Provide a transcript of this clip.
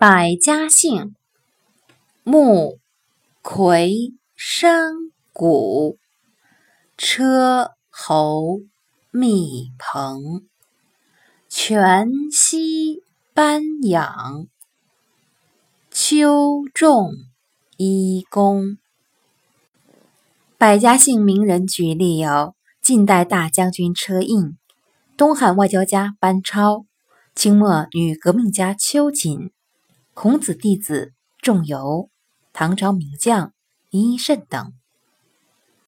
百家姓：木、葵、山、谷、车、侯、蜜、朋、全、息、班、养、秋、仲、一、公。百家姓名人举例有：近代大将军车胤，东汉外交家班超，清末女革命家秋瑾。孔子弟子仲由，唐朝名将倪慎等。